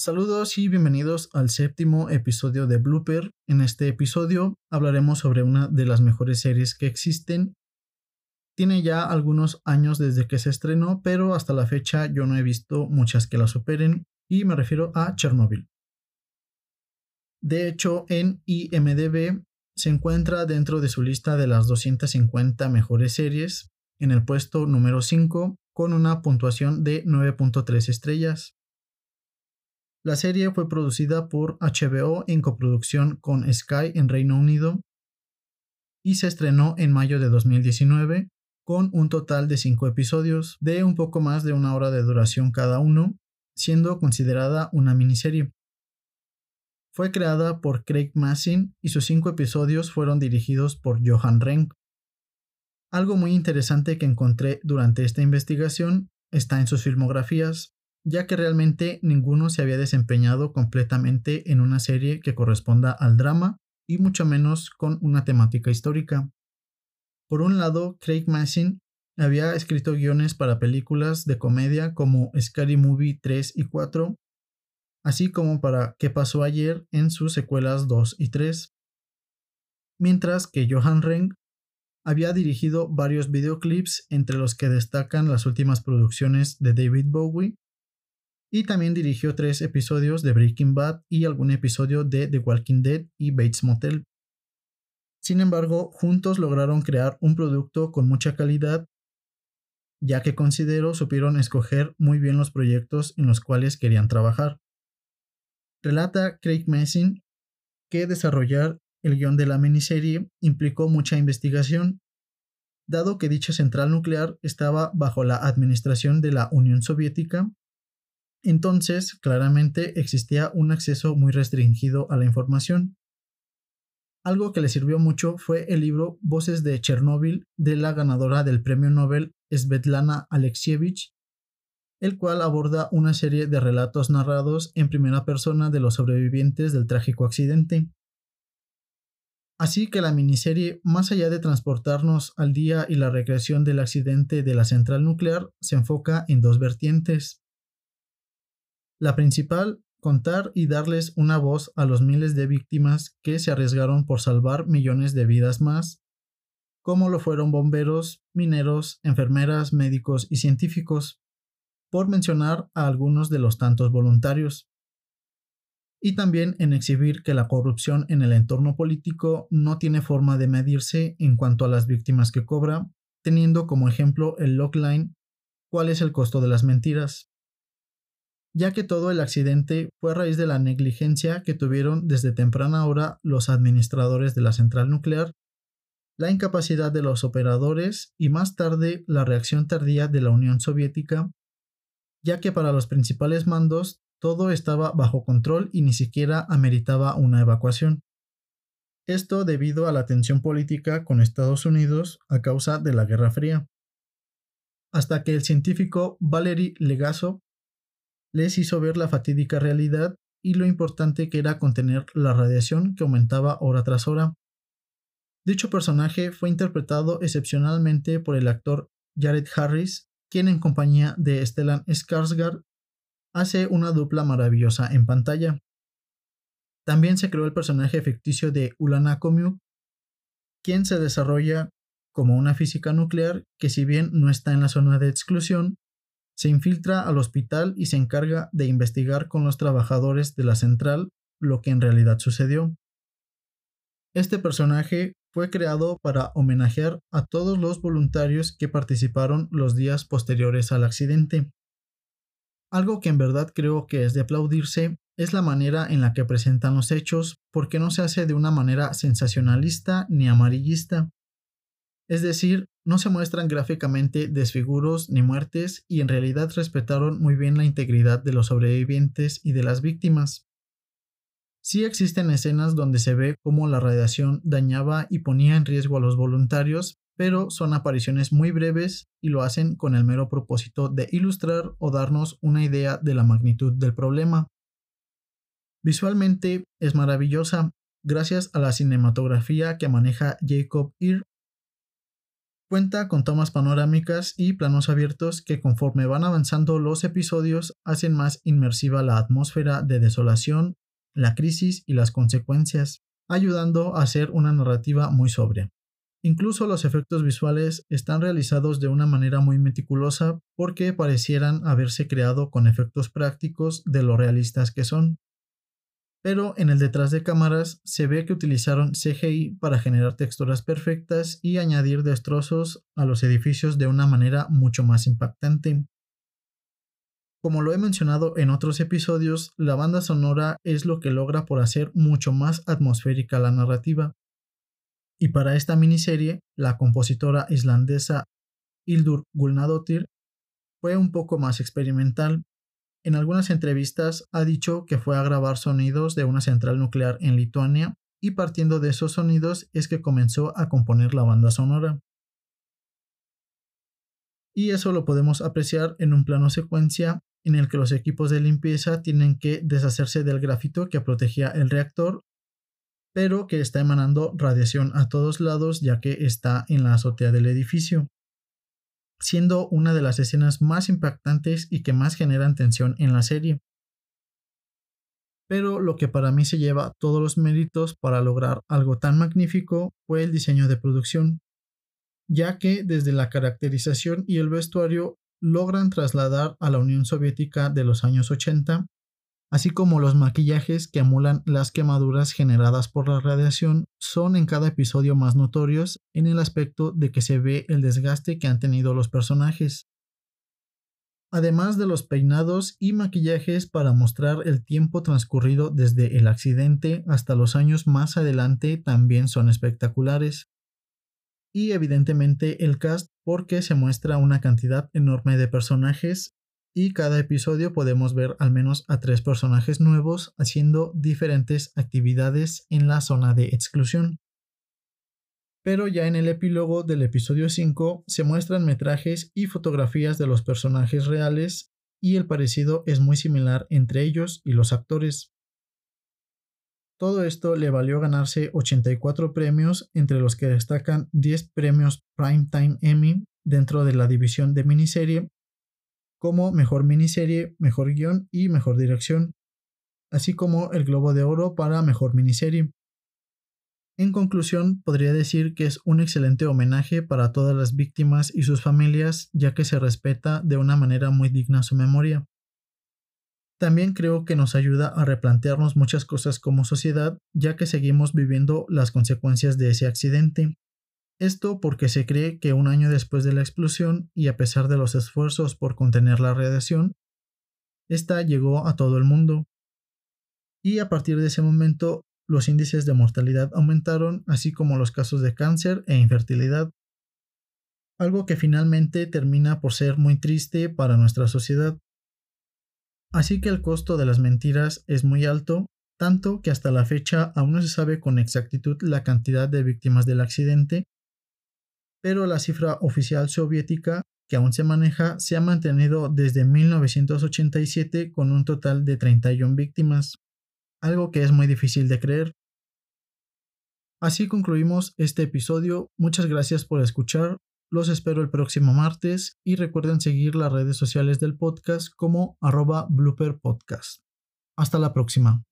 Saludos y bienvenidos al séptimo episodio de Blooper. En este episodio hablaremos sobre una de las mejores series que existen. Tiene ya algunos años desde que se estrenó, pero hasta la fecha yo no he visto muchas que la superen, y me refiero a Chernobyl. De hecho, en IMDB se encuentra dentro de su lista de las 250 mejores series, en el puesto número 5, con una puntuación de 9.3 estrellas. La serie fue producida por HBO en coproducción con Sky en Reino Unido y se estrenó en mayo de 2019 con un total de 5 episodios de un poco más de una hora de duración cada uno, siendo considerada una miniserie. Fue creada por Craig Massin y sus 5 episodios fueron dirigidos por Johan Renck. Algo muy interesante que encontré durante esta investigación está en sus filmografías, ya que realmente ninguno se había desempeñado completamente en una serie que corresponda al drama y mucho menos con una temática histórica. Por un lado, Craig Massin había escrito guiones para películas de comedia como Scary Movie 3 y 4, así como para ¿Qué pasó ayer? en sus secuelas 2 y 3. Mientras que Johan Reng había dirigido varios videoclips entre los que destacan las últimas producciones de David Bowie y también dirigió tres episodios de Breaking Bad y algún episodio de The Walking Dead y Bates Motel. Sin embargo, juntos lograron crear un producto con mucha calidad, ya que considero supieron escoger muy bien los proyectos en los cuales querían trabajar. Relata Craig Messin que desarrollar el guion de la miniserie implicó mucha investigación, dado que dicha central nuclear estaba bajo la administración de la Unión Soviética entonces, claramente existía un acceso muy restringido a la información. Algo que le sirvió mucho fue el libro Voces de Chernóbil de la ganadora del premio Nobel Svetlana Alexievich, el cual aborda una serie de relatos narrados en primera persona de los sobrevivientes del trágico accidente. Así que la miniserie, más allá de transportarnos al día y la recreación del accidente de la central nuclear, se enfoca en dos vertientes. La principal, contar y darles una voz a los miles de víctimas que se arriesgaron por salvar millones de vidas más, como lo fueron bomberos, mineros, enfermeras, médicos y científicos, por mencionar a algunos de los tantos voluntarios. Y también en exhibir que la corrupción en el entorno político no tiene forma de medirse en cuanto a las víctimas que cobra, teniendo como ejemplo el logline cuál es el costo de las mentiras ya que todo el accidente fue a raíz de la negligencia que tuvieron desde temprana hora los administradores de la central nuclear, la incapacidad de los operadores y más tarde la reacción tardía de la Unión Soviética, ya que para los principales mandos todo estaba bajo control y ni siquiera ameritaba una evacuación. Esto debido a la tensión política con Estados Unidos a causa de la Guerra Fría. Hasta que el científico Valery Legasov les hizo ver la fatídica realidad y lo importante que era contener la radiación que aumentaba hora tras hora. Dicho personaje fue interpretado excepcionalmente por el actor Jared Harris, quien en compañía de Stellan Skarsgård hace una dupla maravillosa en pantalla. También se creó el personaje ficticio de Ulana Komiuk, quien se desarrolla como una física nuclear que si bien no está en la zona de exclusión, se infiltra al hospital y se encarga de investigar con los trabajadores de la central lo que en realidad sucedió. Este personaje fue creado para homenajear a todos los voluntarios que participaron los días posteriores al accidente. Algo que en verdad creo que es de aplaudirse es la manera en la que presentan los hechos, porque no se hace de una manera sensacionalista ni amarillista. Es decir, no se muestran gráficamente desfiguros ni muertes y en realidad respetaron muy bien la integridad de los sobrevivientes y de las víctimas. Sí existen escenas donde se ve cómo la radiación dañaba y ponía en riesgo a los voluntarios, pero son apariciones muy breves y lo hacen con el mero propósito de ilustrar o darnos una idea de la magnitud del problema. Visualmente es maravillosa, gracias a la cinematografía que maneja Jacob Ir Cuenta con tomas panorámicas y planos abiertos que conforme van avanzando los episodios hacen más inmersiva la atmósfera de desolación, la crisis y las consecuencias, ayudando a hacer una narrativa muy sobria. Incluso los efectos visuales están realizados de una manera muy meticulosa porque parecieran haberse creado con efectos prácticos de lo realistas que son pero en el detrás de cámaras se ve que utilizaron CGI para generar texturas perfectas y añadir destrozos a los edificios de una manera mucho más impactante. Como lo he mencionado en otros episodios, la banda sonora es lo que logra por hacer mucho más atmosférica la narrativa. Y para esta miniserie, la compositora islandesa Hildur Gulnadottir fue un poco más experimental, en algunas entrevistas ha dicho que fue a grabar sonidos de una central nuclear en Lituania y partiendo de esos sonidos es que comenzó a componer la banda sonora. Y eso lo podemos apreciar en un plano secuencia en el que los equipos de limpieza tienen que deshacerse del grafito que protegía el reactor, pero que está emanando radiación a todos lados ya que está en la azotea del edificio siendo una de las escenas más impactantes y que más generan tensión en la serie. Pero lo que para mí se lleva todos los méritos para lograr algo tan magnífico fue el diseño de producción, ya que desde la caracterización y el vestuario logran trasladar a la Unión Soviética de los años 80 así como los maquillajes que emulan las quemaduras generadas por la radiación, son en cada episodio más notorios en el aspecto de que se ve el desgaste que han tenido los personajes. Además de los peinados y maquillajes para mostrar el tiempo transcurrido desde el accidente hasta los años más adelante también son espectaculares. Y evidentemente el cast porque se muestra una cantidad enorme de personajes y cada episodio podemos ver al menos a tres personajes nuevos haciendo diferentes actividades en la zona de exclusión. Pero ya en el epílogo del episodio 5 se muestran metrajes y fotografías de los personajes reales y el parecido es muy similar entre ellos y los actores. Todo esto le valió ganarse 84 premios, entre los que destacan 10 premios Primetime Emmy dentro de la división de miniserie como mejor miniserie, mejor guion y mejor dirección, así como el Globo de Oro para mejor miniserie. En conclusión, podría decir que es un excelente homenaje para todas las víctimas y sus familias, ya que se respeta de una manera muy digna su memoria. También creo que nos ayuda a replantearnos muchas cosas como sociedad, ya que seguimos viviendo las consecuencias de ese accidente, esto porque se cree que un año después de la explosión y a pesar de los esfuerzos por contener la radiación, esta llegó a todo el mundo. Y a partir de ese momento los índices de mortalidad aumentaron, así como los casos de cáncer e infertilidad. Algo que finalmente termina por ser muy triste para nuestra sociedad. Así que el costo de las mentiras es muy alto, tanto que hasta la fecha aún no se sabe con exactitud la cantidad de víctimas del accidente pero la cifra oficial soviética que aún se maneja se ha mantenido desde 1987 con un total de 31 víctimas, algo que es muy difícil de creer. Así concluimos este episodio, muchas gracias por escuchar, los espero el próximo martes y recuerden seguir las redes sociales del podcast como arroba blooperpodcast. Hasta la próxima.